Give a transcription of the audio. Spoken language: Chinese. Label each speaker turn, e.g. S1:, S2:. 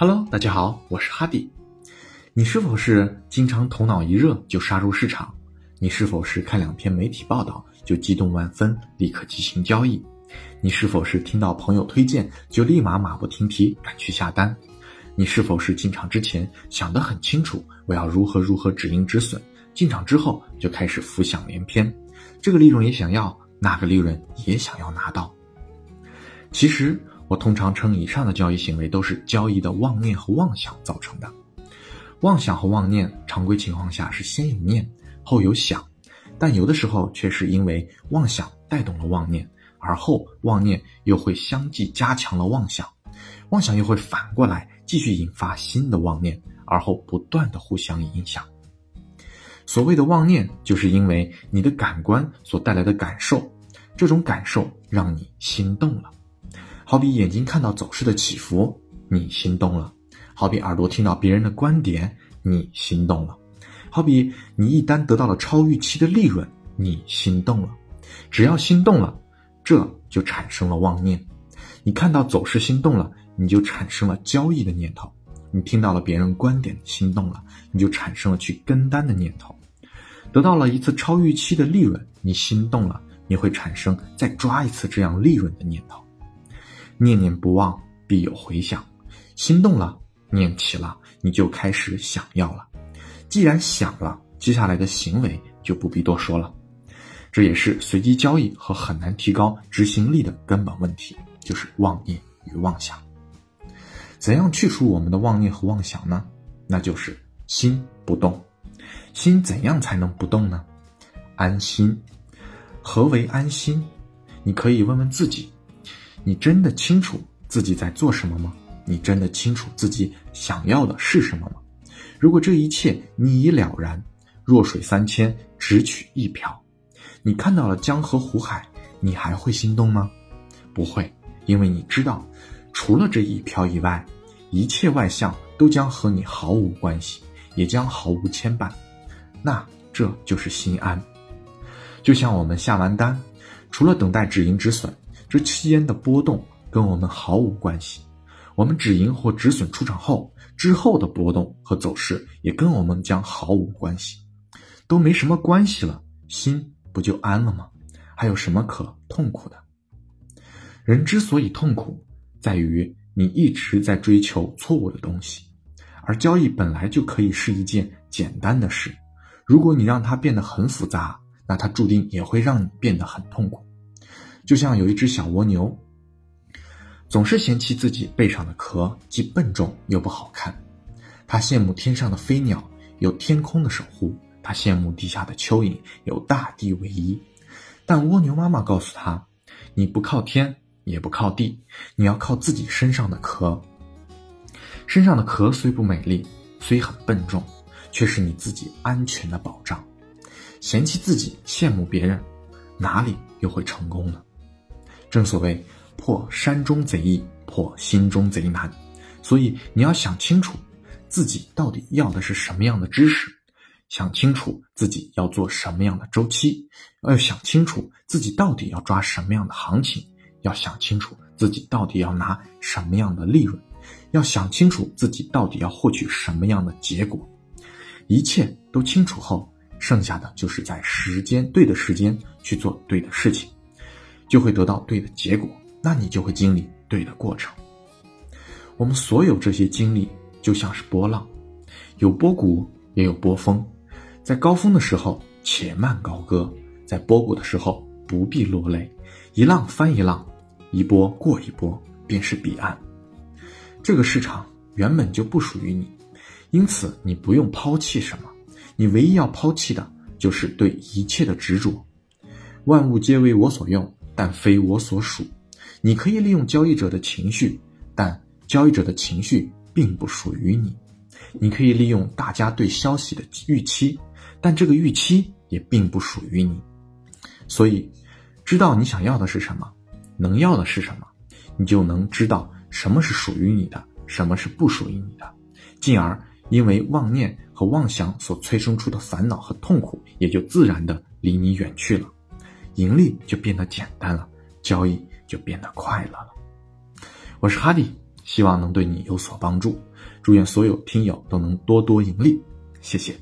S1: Hello，大家好，我是哈迪。你是否是经常头脑一热就杀入市场？你是否是看两篇媒体报道就激动万分，立刻进行交易？你是否是听到朋友推荐就立马马不停蹄赶去下单？你是否是进场之前想得很清楚，我要如何如何止盈止损，进场之后就开始浮想联翩，这个利润也想要，那个利润也想要拿到？其实。我通常称以上的交易行为都是交易的妄念和妄想造成的。妄想和妄念，常规情况下是先有念后有想，但有的时候却是因为妄想带动了妄念，而后妄念又会相继加强了妄想，妄想又会反过来继续引发新的妄念，而后不断的互相影响。所谓的妄念，就是因为你的感官所带来的感受，这种感受让你心动了。好比眼睛看到走势的起伏，你心动了；好比耳朵听到别人的观点，你心动了；好比你一旦得到了超预期的利润，你心动了。只要心动了，这就产生了妄念。你看到走势心动了，你就产生了交易的念头；你听到了别人观点心动了，你就产生了去跟单的念头。得到了一次超预期的利润，你心动了，你会产生再抓一次这样利润的念头。念念不忘，必有回响。心动了，念起了，你就开始想要了。既然想了，接下来的行为就不必多说了。这也是随机交易和很难提高执行力的根本问题，就是妄念与妄想。怎样去除我们的妄念和妄想呢？那就是心不动。心怎样才能不动呢？安心。何为安心？你可以问问自己。你真的清楚自己在做什么吗？你真的清楚自己想要的是什么吗？如果这一切你已了然，弱水三千，只取一瓢。你看到了江河湖海，你还会心动吗？不会，因为你知道，除了这一瓢以外，一切外象都将和你毫无关系，也将毫无牵绊。那这就是心安。就像我们下完单，除了等待止盈止损。这期间的波动跟我们毫无关系，我们止盈或止损出场后之后的波动和走势也跟我们将毫无关系，都没什么关系了，心不就安了吗？还有什么可痛苦的？人之所以痛苦，在于你一直在追求错误的东西，而交易本来就可以是一件简单的事，如果你让它变得很复杂，那它注定也会让你变得很痛苦。就像有一只小蜗牛，总是嫌弃自己背上的壳既笨重又不好看。它羡慕天上的飞鸟有天空的守护，它羡慕地下的蚯蚓有大地为衣。但蜗牛妈妈告诉他：“你不靠天，也不靠地，你要靠自己身上的壳。身上的壳虽不美丽，虽很笨重，却是你自己安全的保障。嫌弃自己，羡慕别人，哪里又会成功呢？”正所谓破山中贼易，破心中贼难，所以你要想清楚自己到底要的是什么样的知识，想清楚自己要做什么样的周期，要想清楚自己到底要抓什么样的行情，要想清楚自己到底要拿什么样的利润，要想清楚自己到底要获取什么样的结果。一切都清楚后，剩下的就是在时间对的时间去做对的事情。就会得到对的结果，那你就会经历对的过程。我们所有这些经历就像是波浪，有波谷也有波峰，在高峰的时候且慢高歌，在波谷的时候不必落泪，一浪翻一浪，一波过一波，便是彼岸。这个市场原本就不属于你，因此你不用抛弃什么，你唯一要抛弃的就是对一切的执着。万物皆为我所用。但非我所属，你可以利用交易者的情绪，但交易者的情绪并不属于你。你可以利用大家对消息的预期，但这个预期也并不属于你。所以，知道你想要的是什么，能要的是什么，你就能知道什么是属于你的，什么是不属于你的，进而因为妄念和妄想所催生出的烦恼和痛苦，也就自然的离你远去了。盈利就变得简单了，交易就变得快乐了。我是哈迪，希望能对你有所帮助。祝愿所有听友都能多多盈利，谢谢。